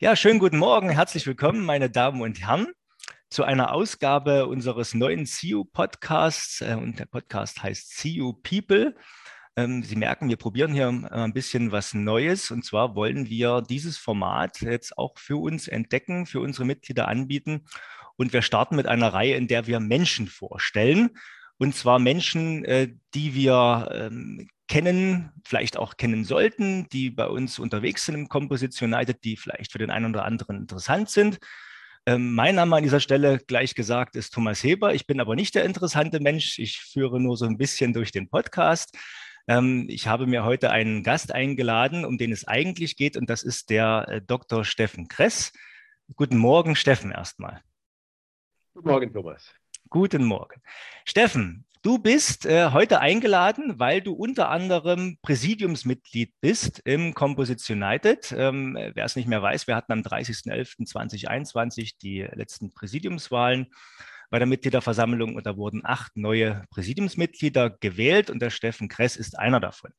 Ja, schönen guten Morgen, herzlich willkommen, meine Damen und Herren, zu einer Ausgabe unseres neuen CU-Podcasts. Äh, und der Podcast heißt CU People. Ähm, Sie merken, wir probieren hier ein bisschen was Neues. Und zwar wollen wir dieses Format jetzt auch für uns entdecken, für unsere Mitglieder anbieten. Und wir starten mit einer Reihe, in der wir Menschen vorstellen. Und zwar Menschen, äh, die wir ähm, kennen, vielleicht auch kennen sollten, die bei uns unterwegs sind im Composition United, die vielleicht für den einen oder anderen interessant sind. Ähm, mein Name an dieser Stelle, gleich gesagt, ist Thomas Heber. Ich bin aber nicht der interessante Mensch. Ich führe nur so ein bisschen durch den Podcast. Ähm, ich habe mir heute einen Gast eingeladen, um den es eigentlich geht, und das ist der äh, Dr. Steffen Kress. Guten Morgen, Steffen, erstmal. Guten Morgen, Thomas. Guten Morgen. Steffen, Du bist äh, heute eingeladen, weil du unter anderem Präsidiumsmitglied bist im Composition United. Ähm, Wer es nicht mehr weiß, wir hatten am 30.11.2021 die letzten Präsidiumswahlen bei der Mitgliederversammlung und da wurden acht neue Präsidiumsmitglieder gewählt und der Steffen Kress ist einer davon.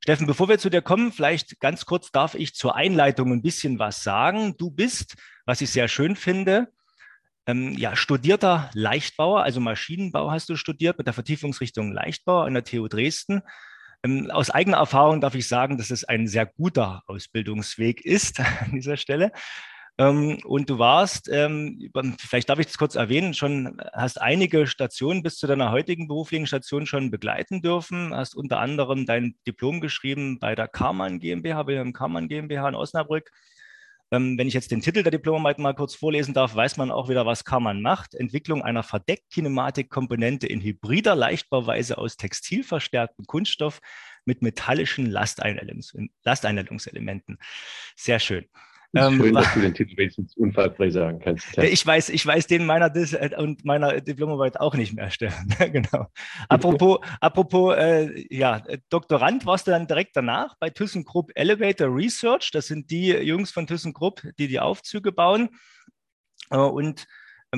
Steffen, bevor wir zu dir kommen, vielleicht ganz kurz darf ich zur Einleitung ein bisschen was sagen. Du bist, was ich sehr schön finde, ähm, ja, studierter Leichtbauer, also Maschinenbau hast du studiert mit der Vertiefungsrichtung Leichtbau an der TU Dresden. Ähm, aus eigener Erfahrung darf ich sagen, dass es ein sehr guter Ausbildungsweg ist an dieser Stelle. Ähm, und du warst, ähm, vielleicht darf ich das kurz erwähnen, schon hast einige Stationen bis zu deiner heutigen beruflichen Station schon begleiten dürfen, hast unter anderem dein Diplom geschrieben bei der Karmann GmbH, Wilhelm Karmann GmbH in Osnabrück, ähm, wenn ich jetzt den Titel der Diplomarbeit mal kurz vorlesen darf, weiß man auch wieder, was Karmann macht. Entwicklung einer Verdeckkinematik-Komponente in hybrider Leichtbauweise aus textilverstärktem Kunststoff mit metallischen Lasteinleitungselementen. Sehr schön. Ähm, Schön, dass du den Titel wenigstens unfallfrei sagen kannst. Ja. Ich weiß, ich weiß den meiner Dis äh, und meiner Diplomarbeit auch nicht mehr stellen. genau. Apropos, apropos äh, ja, Doktorand warst du dann direkt danach bei ThyssenKrupp Elevator Research. Das sind die Jungs von ThyssenKrupp, die die Aufzüge bauen. Äh, und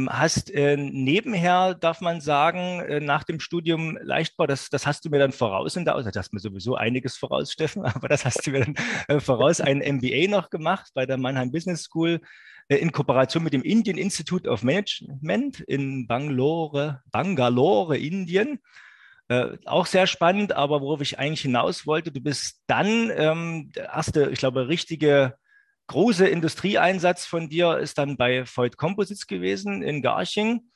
hast äh, nebenher, darf man sagen, äh, nach dem Studium Leichtbau, das, das hast du mir dann voraus in der Ausbildung, das hast mir sowieso einiges voraus, Steffen, aber das hast du mir dann äh, voraus, ein MBA noch gemacht bei der Mannheim Business School äh, in Kooperation mit dem Indian Institute of Management in Bangalore, Bangalore, Indien. Äh, auch sehr spannend, aber worauf ich eigentlich hinaus wollte, du bist dann ähm, der erste, ich glaube, richtige große Industrieeinsatz von dir ist dann bei Voigt Composites gewesen in Garching,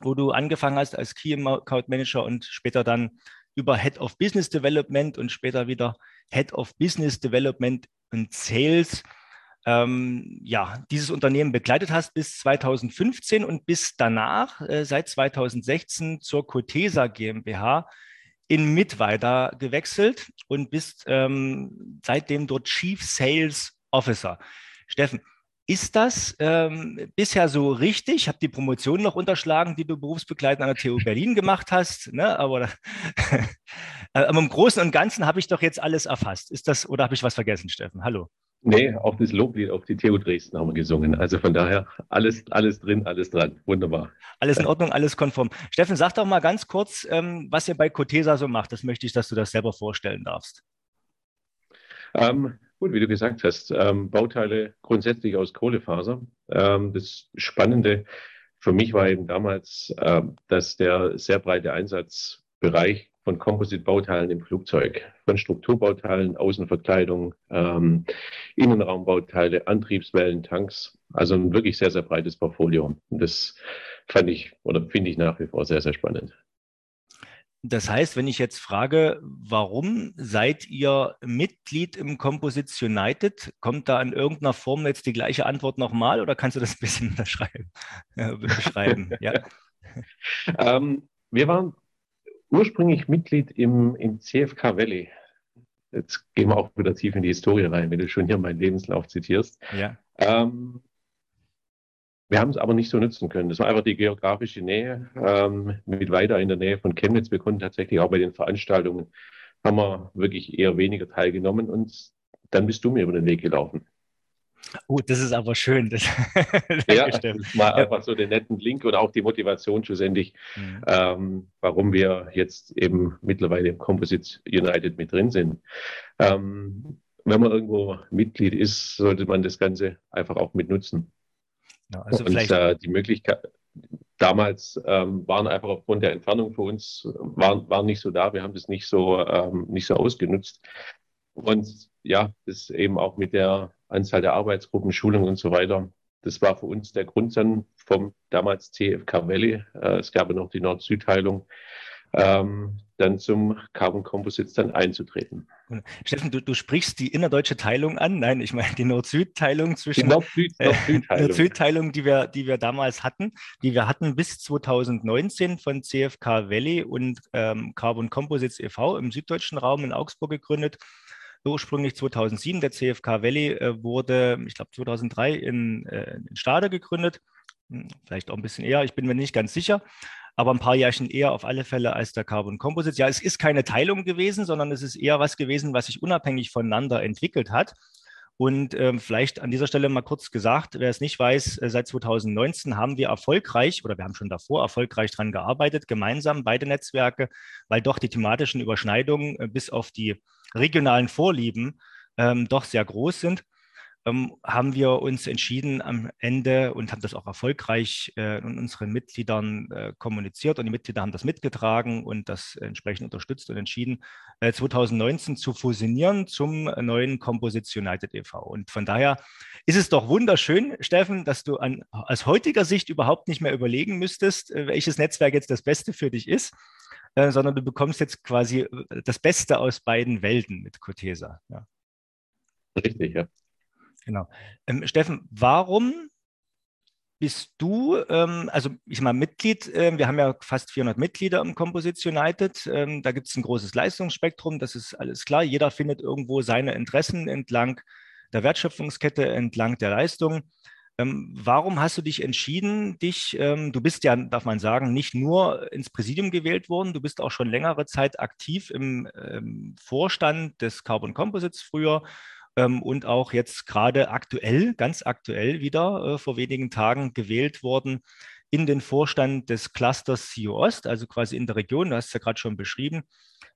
wo du angefangen hast als Key Account Manager und später dann über Head of Business Development und später wieder Head of Business Development und Sales ähm, ja, dieses Unternehmen begleitet hast bis 2015 und bis danach, äh, seit 2016, zur Cotesa GmbH in Mittweida gewechselt und bist ähm, seitdem dort Chief Sales Officer. Steffen, ist das ähm, bisher so richtig? Ich habe die Promotion noch unterschlagen, die du berufsbegleitend an der TU Berlin gemacht hast. Ne? Aber, aber im Großen und Ganzen habe ich doch jetzt alles erfasst. Ist das oder habe ich was vergessen, Steffen? Hallo. Nee, auch das Loblied auf die TU Dresden haben wir gesungen. Also von daher alles, alles drin, alles dran. Wunderbar. Alles in Ordnung, alles konform. Steffen, sag doch mal ganz kurz, ähm, was ihr bei Cotesa so macht. Das möchte ich, dass du das selber vorstellen darfst. Ähm, Gut, wie du gesagt hast, ähm, Bauteile grundsätzlich aus Kohlefaser. Ähm, das Spannende für mich war eben damals, äh, dass der sehr breite Einsatzbereich von Composite-Bauteilen im Flugzeug, von Strukturbauteilen, Außenverkleidung, ähm, Innenraumbauteile, Antriebswellen, Tanks, also ein wirklich sehr, sehr breites Portfolio. Und das fand ich oder finde ich nach wie vor sehr, sehr spannend. Das heißt, wenn ich jetzt frage, warum seid ihr Mitglied im Composites United, kommt da in irgendeiner Form jetzt die gleiche Antwort nochmal oder kannst du das ein bisschen unterschreiben, äh, beschreiben? ja. Ähm, wir waren ursprünglich Mitglied im, im CFK Valley. Jetzt gehen wir auch wieder tief in die Historie rein, wenn du schon hier meinen Lebenslauf zitierst. Ja. Ähm, wir haben es aber nicht so nutzen können. Das war einfach die geografische Nähe ähm, mit weiter in der Nähe von Chemnitz. Wir konnten tatsächlich auch bei den Veranstaltungen, haben wir wirklich eher weniger teilgenommen und dann bist du mir über den Weg gelaufen. Oh, das ist aber schön. Das ja, das war einfach so den netten Link und auch die Motivation schlussendlich, mhm. ähm, warum wir jetzt eben mittlerweile im Composite United mit drin sind. Ähm, wenn man irgendwo Mitglied ist, sollte man das Ganze einfach auch mitnutzen. Ja, also und äh, die Möglichkeit, damals ähm, waren einfach aufgrund der Entfernung für uns, waren, waren nicht so da. Wir haben das nicht so, ähm, nicht so ausgenutzt. Und ja, das eben auch mit der Anzahl der Arbeitsgruppen, Schulungen und so weiter. Das war für uns der Grund dann vom damals CFK Valley. Äh, es gab ja noch die Nord-Süd-Teilung, ähm, dann zum Carbon Composites dann einzutreten. Steffen, du, du, sprichst die innerdeutsche Teilung an. Nein, ich meine die Nord-Süd-Teilung zwischen die Nord-Süd-Teilung, äh, Nord die, wir, die wir damals hatten, die wir hatten bis 2019 von CFK Valley und ähm, Carbon Composites e.V. im süddeutschen Raum in Augsburg gegründet. Ursprünglich 2007, der CFK Valley äh, wurde, ich glaube 2003 in, äh, in Stade gegründet, hm, vielleicht auch ein bisschen eher, ich bin mir nicht ganz sicher aber ein paar Jahrchen eher auf alle Fälle als der Carbon Composite. Ja, es ist keine Teilung gewesen, sondern es ist eher was gewesen, was sich unabhängig voneinander entwickelt hat. Und ähm, vielleicht an dieser Stelle mal kurz gesagt, wer es nicht weiß, äh, seit 2019 haben wir erfolgreich oder wir haben schon davor erfolgreich daran gearbeitet, gemeinsam beide Netzwerke, weil doch die thematischen Überschneidungen äh, bis auf die regionalen Vorlieben ähm, doch sehr groß sind ähm, haben wir uns entschieden am Ende und haben das auch erfolgreich äh, unseren Mitgliedern äh, kommuniziert und die Mitglieder haben das mitgetragen und das entsprechend unterstützt und entschieden, äh, 2019 zu fusionieren zum neuen Composition United e.V. Und von daher ist es doch wunderschön, Steffen, dass du an, aus heutiger Sicht überhaupt nicht mehr überlegen müsstest, äh, welches Netzwerk jetzt das Beste für dich ist, äh, sondern du bekommst jetzt quasi äh, das Beste aus beiden Welten mit Cotesa. Ja. Richtig, ja. Genau. Ähm, Steffen, warum bist du, ähm, also ich mal Mitglied, äh, wir haben ja fast 400 Mitglieder im Composite United, ähm, da gibt es ein großes Leistungsspektrum, das ist alles klar, jeder findet irgendwo seine Interessen entlang der Wertschöpfungskette, entlang der Leistung. Ähm, warum hast du dich entschieden, dich, ähm, du bist ja, darf man sagen, nicht nur ins Präsidium gewählt worden, du bist auch schon längere Zeit aktiv im ähm, Vorstand des Carbon Composites früher ähm, und auch jetzt gerade aktuell, ganz aktuell wieder äh, vor wenigen Tagen gewählt worden in den Vorstand des Clusters CIO Ost, also quasi in der Region. Du hast es ja gerade schon beschrieben,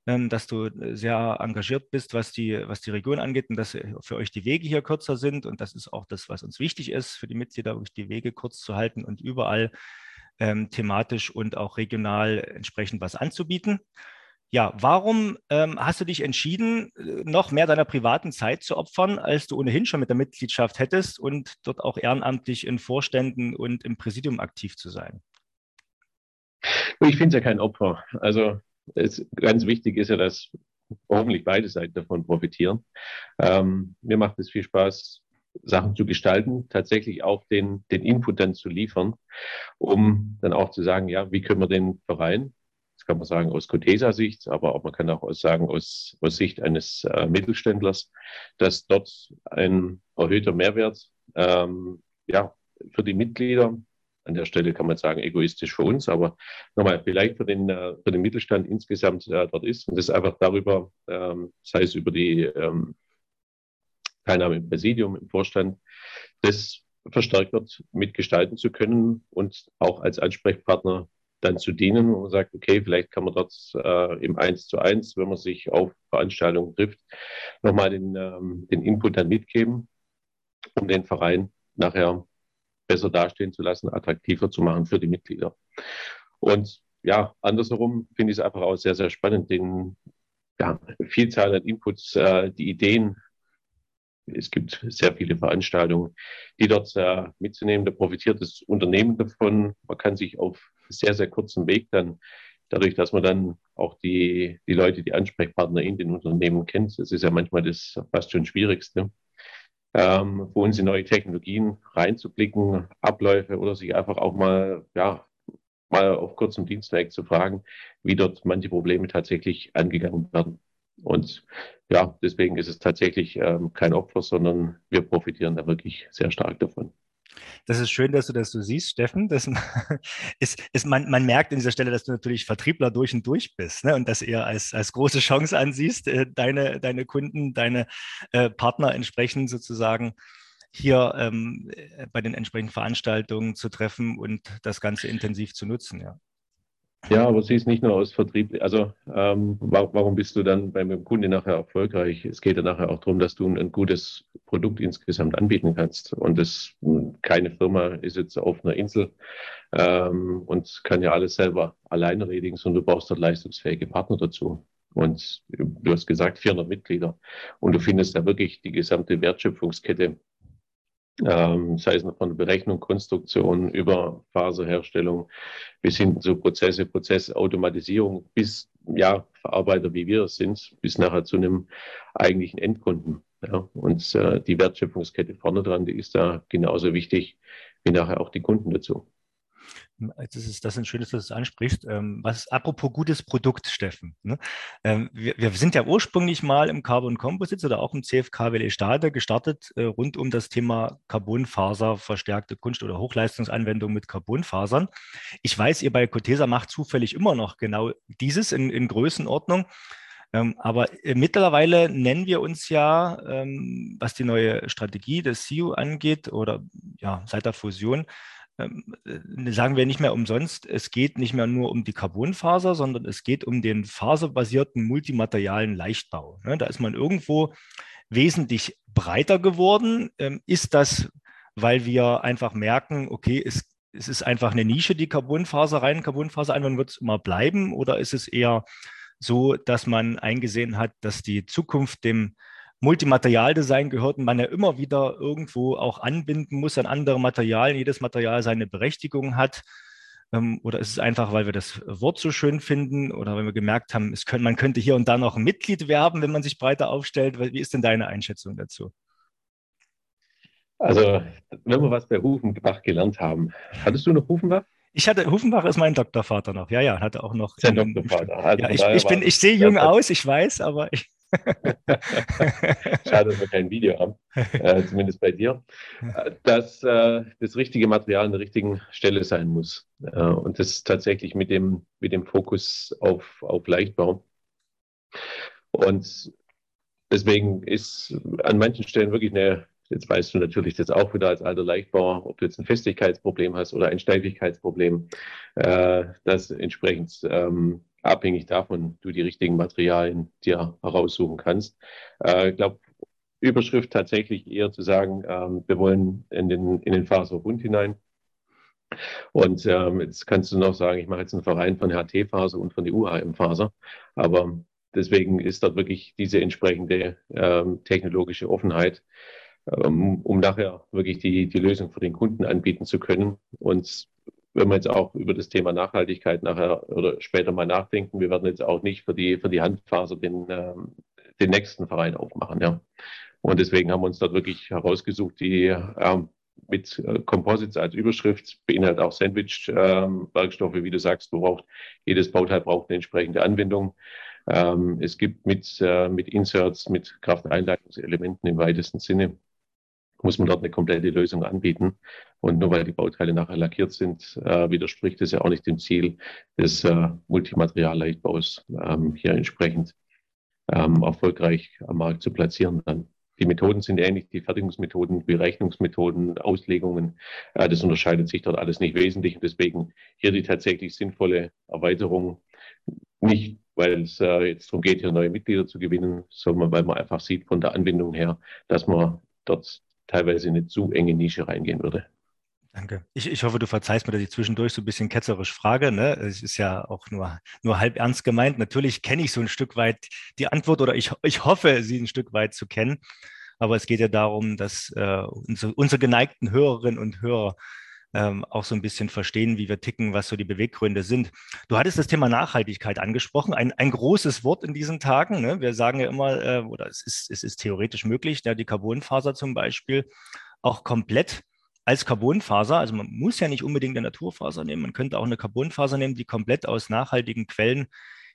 ähm, dass du äh, sehr engagiert bist, was die, was die Region angeht und dass äh, für euch die Wege hier kürzer sind. Und das ist auch das, was uns wichtig ist, für die Mitglieder wirklich die Wege kurz zu halten und überall ähm, thematisch und auch regional entsprechend was anzubieten. Ja, warum ähm, hast du dich entschieden, äh, noch mehr deiner privaten Zeit zu opfern, als du ohnehin schon mit der Mitgliedschaft hättest und dort auch ehrenamtlich in Vorständen und im Präsidium aktiv zu sein? Ich finde es ja kein Opfer. Also es, ganz wichtig ist ja, dass hoffentlich beide Seiten davon profitieren. Ähm, mir macht es viel Spaß, Sachen zu gestalten, tatsächlich auch den, den Input dann zu liefern, um dann auch zu sagen, ja, wie können wir den Verein kann man sagen aus Cotesa-Sicht, aber auch man kann auch sagen aus, aus Sicht eines äh, Mittelständlers, dass dort ein erhöhter Mehrwert ähm, ja, für die Mitglieder, an der Stelle kann man sagen egoistisch für uns, aber nochmal vielleicht für den, äh, für den Mittelstand insgesamt äh, dort ist. Und das einfach darüber, ähm, sei es über die ähm, Teilnahme im Präsidium, im Vorstand, das verstärkt wird, mitgestalten zu können und auch als Ansprechpartner dann zu dienen, man sagt, okay, vielleicht kann man dort äh, im Eins zu eins, wenn man sich auf Veranstaltungen trifft, nochmal den, ähm, den Input dann mitgeben, um den Verein nachher besser dastehen zu lassen, attraktiver zu machen für die Mitglieder. Und ja, andersherum finde ich es einfach auch sehr, sehr spannend, den ja, Vielzahl an Inputs, äh, die Ideen es gibt sehr viele Veranstaltungen, die dort äh, mitzunehmen. Da profitiert das Unternehmen davon. Man kann sich auf sehr, sehr kurzem Weg dann, dadurch, dass man dann auch die, die Leute, die Ansprechpartner in den Unternehmen kennt, das ist ja manchmal das fast schon Schwierigste, ähm, für uns in neue Technologien reinzublicken, Abläufe oder sich einfach auch mal, ja, mal auf kurzem Dienstweg zu fragen, wie dort manche Probleme tatsächlich angegangen werden. Und ja, deswegen ist es tatsächlich ähm, kein Opfer, sondern wir profitieren da wirklich sehr stark davon. Das ist schön, dass du das so siehst, Steffen. Das ist, ist, man, man merkt an dieser Stelle, dass du natürlich Vertriebler durch und durch bist ne? und das eher als, als große Chance ansiehst, äh, deine, deine Kunden, deine äh, Partner entsprechend sozusagen hier ähm, äh, bei den entsprechenden Veranstaltungen zu treffen und das Ganze intensiv zu nutzen. Ja. Ja, aber sie ist nicht nur aus Vertrieb. Also ähm, warum bist du dann beim Kunde nachher erfolgreich? Es geht ja nachher auch darum, dass du ein, gutes Produkt insgesamt anbieten kannst. Und das keine Firma ist jetzt auf einer Insel ähm, und kann ja alles selber alleine erledigen, sondern du brauchst dort leistungsfähige Partner dazu. Und du hast gesagt 400 Mitglieder. Und du findest da wirklich die gesamte Wertschöpfungskette ähm, sei es noch von Berechnung, Konstruktion über Faserherstellung bis hin zu Prozesse, Prozessautomatisierung bis ja, Verarbeiter, wie wir es sind, bis nachher zu einem eigentlichen Endkunden. Ja. Und äh, die Wertschöpfungskette vorne dran, die ist da genauso wichtig wie nachher auch die Kunden dazu. Das ist, das ist schön, dass du das ansprichst. Ähm, was, apropos gutes Produkt, Steffen. Ne? Ähm, wir, sind ja ursprünglich mal im Carbon Composites oder auch im CFK WLE Stade gestartet, äh, rund um das Thema Carbonfaser, verstärkte Kunst- oder Hochleistungsanwendung mit Carbonfasern. Ich weiß, ihr bei Cotesa macht zufällig immer noch genau dieses in, in Größenordnung. Ähm, aber äh, mittlerweile nennen wir uns ja, was die neue Strategie des CIO angeht oder ja, seit der Fusion, sagen wir nicht mehr umsonst, es geht nicht mehr nur um die Carbonfaser, sondern es geht um den faserbasierten multimaterialen Leichtbau. Ne? Da ist man irgendwo wesentlich breiter geworden. Ähm, ist das, weil wir einfach merken, okay, es, es ist einfach eine Nische, die Carbonfaser rein, Carbonfaser einwandern wird es immer bleiben? Oder ist es eher so, dass man eingesehen hat, dass die Zukunft dem Multimaterialdesign gehört und man ja immer wieder irgendwo auch anbinden muss an andere Materialien, jedes Material seine Berechtigung hat. Ähm, oder ist es einfach, weil wir das Wort so schön finden oder weil wir gemerkt haben, es können, man könnte hier und da noch ein Mitglied werben, wenn man sich breiter aufstellt? Wie ist denn deine Einschätzung dazu? Also, wenn wir was bei Hufenbach gelernt haben, hattest du noch Hufenbach? Ich hatte, Hufenbach ist mein Doktorvater noch. Ja, ja, hatte auch noch. Sein Doktorvater. Also ja, ich, ich, bin, ich sehe jung aus, ich weiß, aber ich. Schade, dass wir kein Video haben, äh, zumindest bei dir, dass äh, das richtige Material an der richtigen Stelle sein muss. Äh, und das tatsächlich mit dem, mit dem Fokus auf, auf Leichtbau. Und deswegen ist an manchen Stellen wirklich eine, jetzt weißt du natürlich das auch wieder als alter Leichtbauer, ob du jetzt ein Festigkeitsproblem hast oder ein Steifigkeitsproblem, äh, das entsprechend ähm, abhängig davon du die richtigen Materialien dir heraussuchen kannst. Äh, ich glaube, Überschrift tatsächlich eher zu sagen, ähm, wir wollen in den, in den Faserbund hinein. Und ähm, jetzt kannst du noch sagen, ich mache jetzt einen Verein von HT-Faser und von der UAM-Faser. Aber deswegen ist dort wirklich diese entsprechende ähm, technologische Offenheit, ähm, um nachher wirklich die, die Lösung für den Kunden anbieten zu können. Und wenn wir jetzt auch über das Thema Nachhaltigkeit nachher oder später mal nachdenken, wir werden jetzt auch nicht für die, für die Handfaser den, ähm, den nächsten Verein aufmachen. Ja. Und deswegen haben wir uns dort wirklich herausgesucht, die ähm, mit äh, Composites als Überschrift beinhaltet auch Sandwich-Werkstoffe, ähm, wie du sagst, du brauchst, jedes Bauteil braucht eine entsprechende Anwendung. Ähm, es gibt mit, äh, mit Inserts, mit Krafteinleitungselementen im weitesten Sinne muss man dort eine komplette Lösung anbieten. Und nur weil die Bauteile nachher lackiert sind, äh, widerspricht es ja auch nicht dem Ziel des äh, Multimaterialleichtbaus, ähm, hier entsprechend ähm, erfolgreich am Markt zu platzieren dann. Die Methoden sind ähnlich, die Fertigungsmethoden, Berechnungsmethoden, Auslegungen. Äh, das unterscheidet sich dort alles nicht wesentlich. Und deswegen hier die tatsächlich sinnvolle Erweiterung. Nicht, weil es äh, jetzt darum geht, hier neue Mitglieder zu gewinnen, sondern weil man einfach sieht von der Anwendung her, dass man dort teilweise in eine zu enge Nische reingehen würde. Danke. Ich, ich hoffe, du verzeihst mir, dass ich zwischendurch so ein bisschen ketzerisch frage. Ne? Es ist ja auch nur, nur halb ernst gemeint. Natürlich kenne ich so ein Stück weit die Antwort oder ich, ich hoffe, sie ein Stück weit zu kennen. Aber es geht ja darum, dass äh, unsere, unsere geneigten Hörerinnen und Hörer ähm, auch so ein bisschen verstehen, wie wir ticken, was so die Beweggründe sind. Du hattest das Thema Nachhaltigkeit angesprochen, ein, ein großes Wort in diesen Tagen. Ne? Wir sagen ja immer, äh, oder es ist, es ist theoretisch möglich, ja, die Carbonfaser zum Beispiel auch komplett als Carbonfaser, also man muss ja nicht unbedingt eine Naturfaser nehmen, man könnte auch eine Carbonfaser nehmen, die komplett aus nachhaltigen Quellen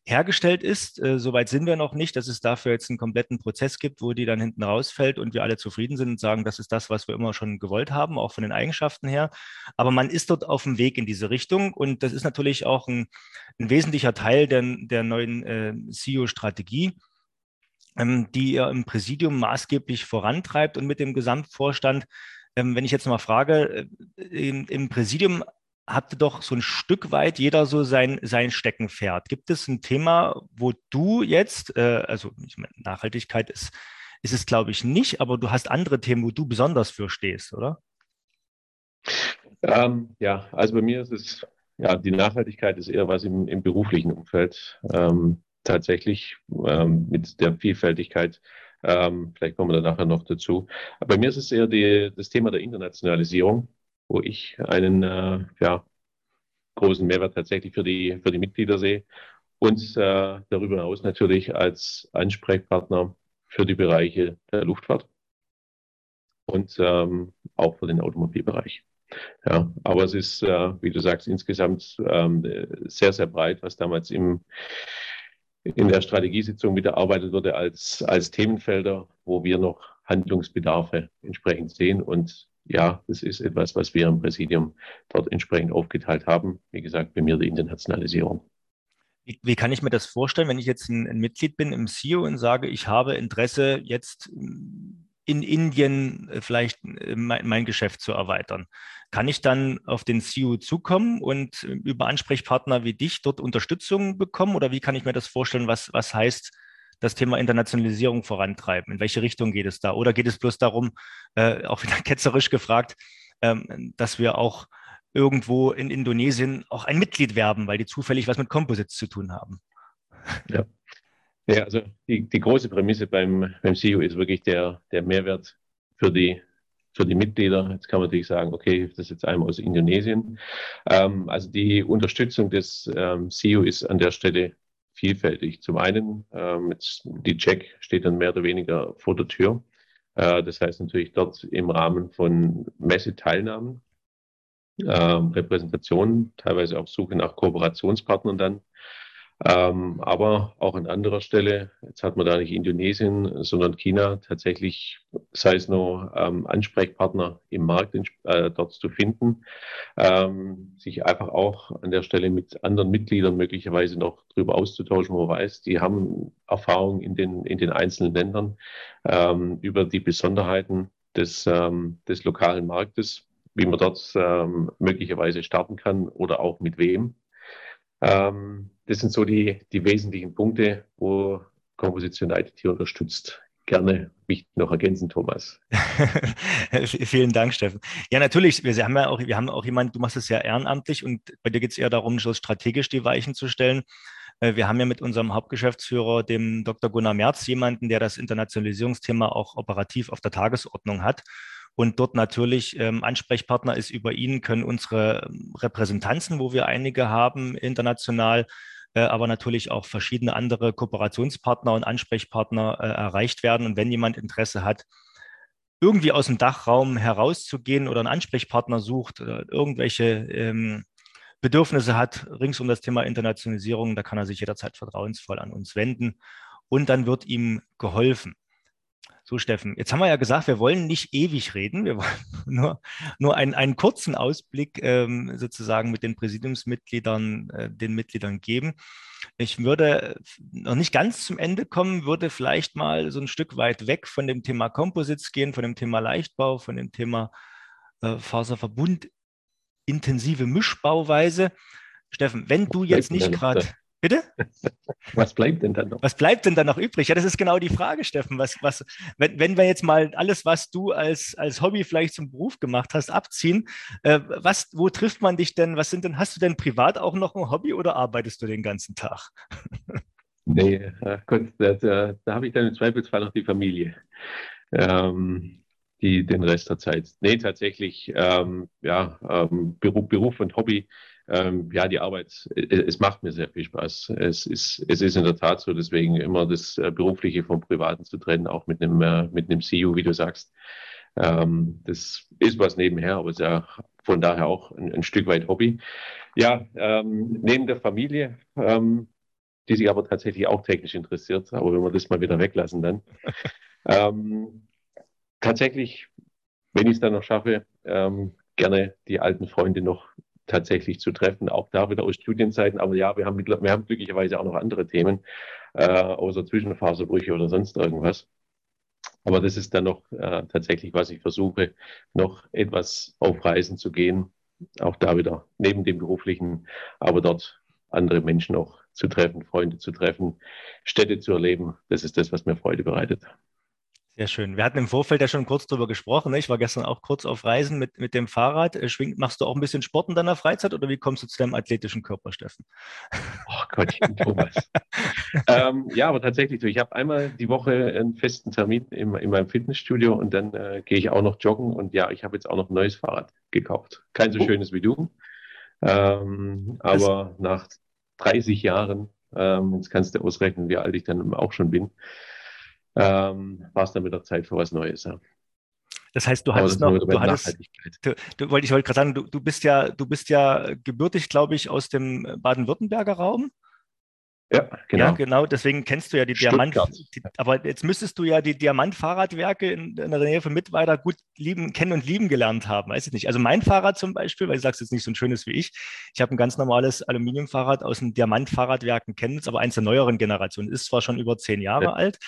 hergestellt ist. Äh, Soweit sind wir noch nicht, dass es dafür jetzt einen kompletten Prozess gibt, wo die dann hinten rausfällt und wir alle zufrieden sind und sagen, das ist das, was wir immer schon gewollt haben, auch von den Eigenschaften her. Aber man ist dort auf dem Weg in diese Richtung und das ist natürlich auch ein, ein wesentlicher Teil der, der neuen äh, CEO-Strategie ähm, die ihr im Präsidium maßgeblich vorantreibt und mit dem Gesamtvorstand. Ähm, wenn ich jetzt mal frage, äh, im Präsidium habt ihr doch so ein Stück weit jeder so sein, sein Steckenpferd. Gibt es ein Thema, wo du jetzt, äh, also meine, Nachhaltigkeit ist, ist es, glaube ich, nicht, aber du hast andere Themen, wo du besonders für stehst, oder? Ähm, ja, also bei mir ist es, ja, die Nachhaltigkeit ist eher was im, im beruflichen Umfeld. Ähm, tatsächlich ähm, mit der Vielfältigkeit. Ähm, vielleicht kommen wir da nachher noch dazu. Aber bei mir ist es eher die, das Thema der Internationalisierung wo ich einen äh, ja, großen Mehrwert tatsächlich für die, für die Mitglieder sehe und äh, darüber hinaus natürlich als Ansprechpartner für die Bereiche der Luftfahrt und ähm, auch für den Automobilbereich. Ja, aber es ist, äh, wie du sagst, insgesamt ähm, sehr, sehr breit, was damals im, in der Strategiesitzung mitgearbeitet wurde als, als Themenfelder, wo wir noch Handlungsbedarfe entsprechend sehen und ja, das ist etwas, was wir im Präsidium dort entsprechend aufgeteilt haben. Wie gesagt, bei mir die Internationalisierung. Wie, wie kann ich mir das vorstellen, wenn ich jetzt ein, ein, Mitglied bin im CEO und sage, ich habe Interesse, jetzt in Indien äh, vielleicht äh, mein, mein Geschäft zu erweitern? Kann ich dann auf den CEO zukommen und über Ansprechpartner wie dich dort Unterstützung bekommen? Oder wie kann ich mir das vorstellen? Was, was heißt das Thema Internationalisierung vorantreiben? In welche Richtung geht es da? Oder geht es bloß darum, äh, auch wieder ketzerisch gefragt, ähm, dass wir auch irgendwo in Indonesien auch ein Mitglied werben, weil die zufällig was mit Composites zu tun haben? Ja. Ja, also die, die große Prämisse beim, beim CEO ist wirklich der, der Mehrwert für die, für die Mitglieder. Jetzt kann man natürlich sagen, okay, das ist jetzt einmal aus Indonesien. Ähm, also die Unterstützung des ähm, CEO ist an der Stelle vielfältig. Zum einen, ähm, die Check steht dann mehr oder weniger vor der Tür. Äh, das heißt natürlich dort im Rahmen von Messeteilnahmen, äh, Repräsentationen, teilweise auch Suche nach Kooperationspartnern dann ähm, aber auch an anderer Stelle, jetzt hat man da nicht Indonesien, sondern China, tatsächlich, sei es nur ähm, Ansprechpartner im Markt äh, dort zu finden, ähm, sich einfach auch an der Stelle mit anderen Mitgliedern möglicherweise noch darüber auszutauschen, wo weiß, die haben Erfahrung in den, in den einzelnen Ländern ähm, über die Besonderheiten des, ähm, des lokalen Marktes, wie man dort ähm, möglicherweise starten kann oder auch mit wem. Ähm, das sind so die, die wesentlichen Punkte, wo Komposition ITT unterstützt. Gerne mich noch ergänzen, Thomas. Vielen Dank, Steffen. Ja, natürlich, wir haben ja auch, wir haben auch jemanden, du machst es ja ehrenamtlich und bei dir geht es eher darum, so strategisch die Weichen zu stellen. Äh, wir haben ja mit unserem Hauptgeschäftsführer, dem Dr. Gunnar Merz, jemanden, der das Internationalisierungsthema auch operativ auf der Tagesordnung hat und dort natürlich ähm, Ansprechpartner ist über ihn, können unsere ähm, Repräsentanzen, wo wir einige haben, international, aber natürlich auch verschiedene andere Kooperationspartner und Ansprechpartner äh, erreicht werden. Und wenn jemand Interesse hat, irgendwie aus dem Dachraum herauszugehen oder einen Ansprechpartner sucht oder irgendwelche ähm, Bedürfnisse hat rings um das Thema Internationalisierung, da kann er sich jederzeit vertrauensvoll an uns wenden und dann wird ihm geholfen. So, Steffen, jetzt haben wir ja gesagt, wir wollen nicht ewig reden, wir wollen nur, nur einen, einen kurzen Ausblick ähm, sozusagen mit den Präsidiumsmitgliedern, äh, den Mitgliedern geben. Ich würde noch nicht ganz zum Ende kommen, würde vielleicht mal so ein Stück weit weg von dem Thema Composites gehen, von dem Thema Leichtbau, von dem Thema äh, Faserverbund, intensive Mischbauweise. Steffen, wenn du jetzt nicht gerade Bitte? Was bleibt denn dann noch? Was bleibt denn dann noch übrig? Ja, das ist genau die Frage, Steffen. Was, was, wenn, wenn wir jetzt mal alles, was du als, als Hobby vielleicht zum Beruf gemacht hast, abziehen, äh, was, wo trifft man dich denn? Was sind denn, hast du denn privat auch noch ein Hobby oder arbeitest du den ganzen Tag? nee, Gott, da, da, da habe ich dann im Zweifelsfall noch die Familie. Ähm, die, den Rest der Zeit. Nee, tatsächlich, ähm, ja, ähm, Beruf, Beruf und Hobby ähm, ja, die Arbeit, äh, es macht mir sehr viel Spaß. Es ist, es ist in der Tat so, deswegen immer das äh, Berufliche vom Privaten zu trennen, auch mit einem, äh, mit einem CEO, wie du sagst. Ähm, das ist was nebenher, aber es ist ja von daher auch ein, ein Stück weit Hobby. Ja, ähm, neben der Familie, ähm, die sich aber tatsächlich auch technisch interessiert, aber wenn wir das mal wieder weglassen, dann. ähm, tatsächlich, wenn ich es dann noch schaffe, ähm, gerne die alten Freunde noch tatsächlich zu treffen, auch da wieder aus Studienzeiten. Aber ja, wir haben, wir haben glücklicherweise auch noch andere Themen, äh, außer Zwischenfaserbrüche oder sonst irgendwas. Aber das ist dann noch äh, tatsächlich, was ich versuche, noch etwas auf Reisen zu gehen, auch da wieder neben dem beruflichen, aber dort andere Menschen auch zu treffen, Freunde zu treffen, Städte zu erleben. Das ist das, was mir Freude bereitet. Sehr schön. Wir hatten im Vorfeld ja schon kurz darüber gesprochen. Ne? Ich war gestern auch kurz auf Reisen mit, mit dem Fahrrad. Äh, schwing, machst du auch ein bisschen Sport in deiner Freizeit oder wie kommst du zu deinem athletischen Körper, Steffen? Oh Gott, Thomas. ähm, ja, aber tatsächlich so. Ich habe einmal die Woche einen festen Termin in, in meinem Fitnessstudio und dann äh, gehe ich auch noch joggen. Und ja, ich habe jetzt auch noch ein neues Fahrrad gekauft. Kein so oh. schönes wie du. Ähm, aber nach 30 Jahren, ähm, jetzt kannst du ausrechnen, wie alt ich dann auch schon bin, ähm, war es dann mit der Zeit für was Neues. Ja. Das heißt, du hattest noch, du hattest, du, du, wollte ich wollte gerade sagen, du, du bist ja, du bist ja gebürtig, glaube ich, aus dem Baden-Württemberger Raum. Ja, genau. Ja, genau. Deswegen kennst du ja die Diamant. Die, aber jetzt müsstest du ja die Diamant-Fahrradwerke in, in, der Nähe von Mittweida gut lieben, kennen und lieben gelernt haben. Weiß ich nicht. Also mein Fahrrad zum Beispiel, weil du sagst jetzt nicht so ein schönes wie ich. Ich habe ein ganz normales Aluminiumfahrrad aus den Diamant-Fahrradwerken Chemnitz, aber eins der neueren Generationen. Ist zwar schon über zehn Jahre ja. alt,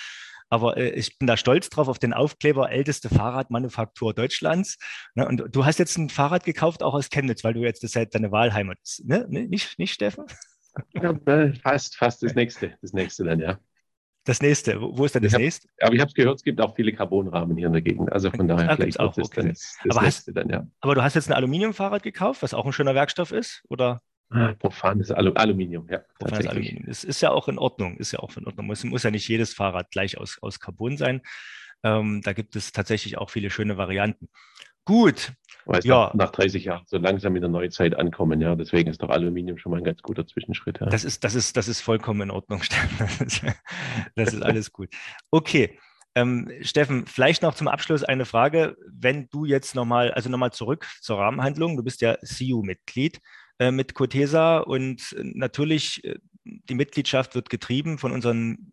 aber äh, ich bin da stolz drauf auf den Aufkleber älteste Fahrradmanufaktur Deutschlands. Ne? Und du hast jetzt ein Fahrrad gekauft, auch aus Chemnitz, weil du jetzt das halt deine Wahlheimat ist. Ne? Nicht, nicht, Steffen? Ja, fast, fast das nächste, das nächste dann, ja. Das nächste, wo, ist denn das hab, nächste? Aber ich habe es gehört, es gibt auch viele Carbonrahmen hier in der Gegend. Also von daher ah, vielleicht auch. Okay. Das, das aber, hast, dann, ja. aber du hast jetzt ein Aluminiumfahrrad gekauft, was auch ein schöner Werkstoff ist, oder? Ah, profanes Alu Aluminium, ja. Profanes Aluminium. Das ist ja auch in Ordnung, ist ja auch in Ordnung. Es muss ja nicht jedes Fahrrad gleich aus, aus Carbon sein. Ähm, da gibt es tatsächlich auch viele schöne Varianten. Gut. Weißt ja. nach 30 Jahren so langsam in der Neuzeit ankommen, ja. Deswegen ist doch Aluminium schon mal ein ganz guter Zwischenschritt. Ja. Das, ist, das, ist, das ist vollkommen in Ordnung, Steffen. Das ist, alles gut. Okay. Ähm, Steffen, vielleicht noch zum Abschluss eine Frage. Wenn du jetzt nochmal, also nochmal zurück zur Rahmenhandlung, du bist ja CU-Mitglied äh, mit Cotesa und natürlich äh, die Mitgliedschaft wird getrieben von unseren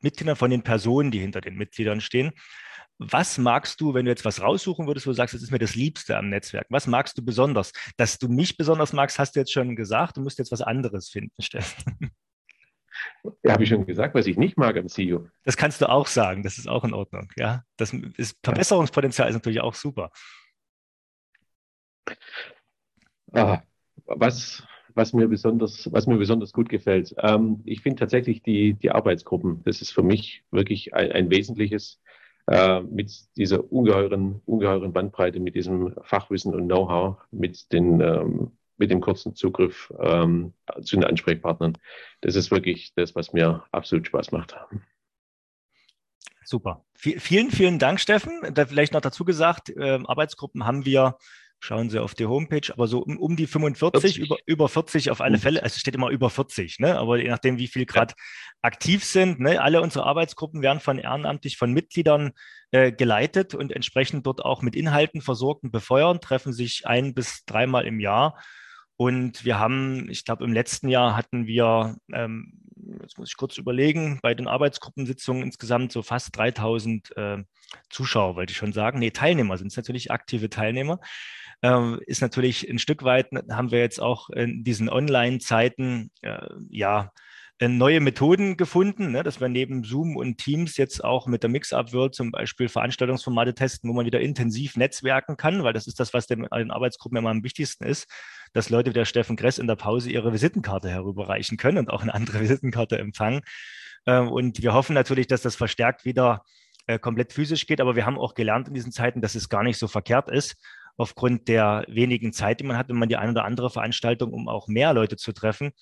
Mitgliedern, von den Personen, die hinter den Mitgliedern stehen. Was magst du, wenn du jetzt was raussuchen würdest, wo du sagst, das ist mir das Liebste am Netzwerk? Was magst du besonders? Dass du mich besonders magst, hast du jetzt schon gesagt. Du musst jetzt was anderes finden, Steffen. Ja, habe ich schon gesagt, was ich nicht mag am CEO. Das kannst du auch sagen, das ist auch in Ordnung. Ja, das ist, Verbesserungspotenzial ist natürlich auch super. Ah, was, was, mir besonders, was mir besonders gut gefällt. Ähm, ich finde tatsächlich die, die Arbeitsgruppen, das ist für mich wirklich ein, ein wesentliches äh, mit dieser ungeheuren, ungeheuren Bandbreite, mit diesem Fachwissen und Know-how, mit, ähm, mit dem kurzen Zugriff ähm, zu den Ansprechpartnern. Das ist wirklich das, was mir absolut Spaß macht. Super. V vielen, vielen Dank, Steffen. Da vielleicht noch dazu gesagt, äh, Arbeitsgruppen haben wir Schauen Sie auf die Homepage, aber so um, um die 45, 40. Über, über 40 auf alle. Fälle. Also es steht immer über 40, ne? aber je nachdem, wie viel gerade ja. aktiv sind. Ne? Alle unsere Arbeitsgruppen werden von ehrenamtlich von Mitgliedern äh, geleitet und entsprechend dort auch mit Inhalten versorgt und befeuert, treffen sich ein bis dreimal im Jahr. Und wir haben, ich glaube, im letzten Jahr hatten wir, ähm, jetzt muss ich kurz überlegen, bei den Arbeitsgruppensitzungen insgesamt so fast 3000 äh, Zuschauer, wollte ich schon sagen. Nee, Teilnehmer sind es natürlich aktive Teilnehmer äh, ist natürlich ein Stück weit, haben wir jetzt auch in diesen Online-Zeiten, äh, ja, äh, neue Methoden gefunden, ne, dass wir neben Zoom und Teams jetzt auch mit der Mix-Up World zum Beispiel Veranstaltungsformate testen, wo man wieder intensiv netzwerken kann, weil das ist das, was den, den Arbeitsgruppen immer am wichtigsten ist, dass Leute wie der Steffen Gress in der Pause ihre Visitenkarte herüberreichen können und auch eine andere Visitenkarte empfangen. Äh, und wir hoffen natürlich, dass das verstärkt wieder äh, komplett physisch geht, aber wir haben auch gelernt in diesen Zeiten, dass es gar nicht so verkehrt ist aufgrund der wenigen Zeit, die man hat, wenn man die eine oder andere Veranstaltung, um auch mehr Leute zu treffen,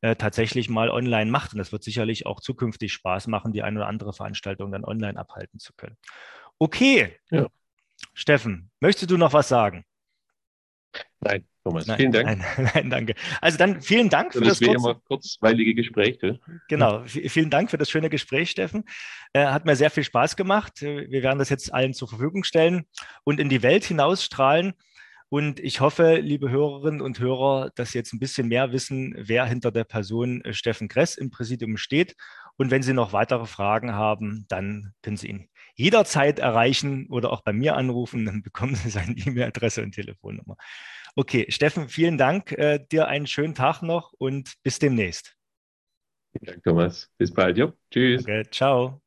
äh, tatsächlich mal online macht. Und das wird sicherlich auch zukünftig Spaß machen, die eine oder andere Veranstaltung dann online abhalten zu können. Okay. Ja. Steffen, möchtest du noch was sagen? Nein, Thomas, nein, vielen Dank. Nein, nein, danke. Also dann vielen Dank für das, das kurz, kurzweilige Gespräch. Ne? Genau, vielen Dank für das schöne Gespräch, Steffen. Äh, hat mir sehr viel Spaß gemacht. Wir werden das jetzt allen zur Verfügung stellen und in die Welt hinausstrahlen. Und ich hoffe, liebe Hörerinnen und Hörer, dass Sie jetzt ein bisschen mehr wissen, wer hinter der Person äh, Steffen Gress im Präsidium steht. Und wenn Sie noch weitere Fragen haben, dann können Sie ihn jederzeit erreichen oder auch bei mir anrufen. Dann bekommen Sie seine E-Mail-Adresse und Telefonnummer. Okay, Steffen, vielen Dank. Äh, dir einen schönen Tag noch und bis demnächst. Vielen Dank, Thomas. Bis bald. Jo. Tschüss. Okay, ciao.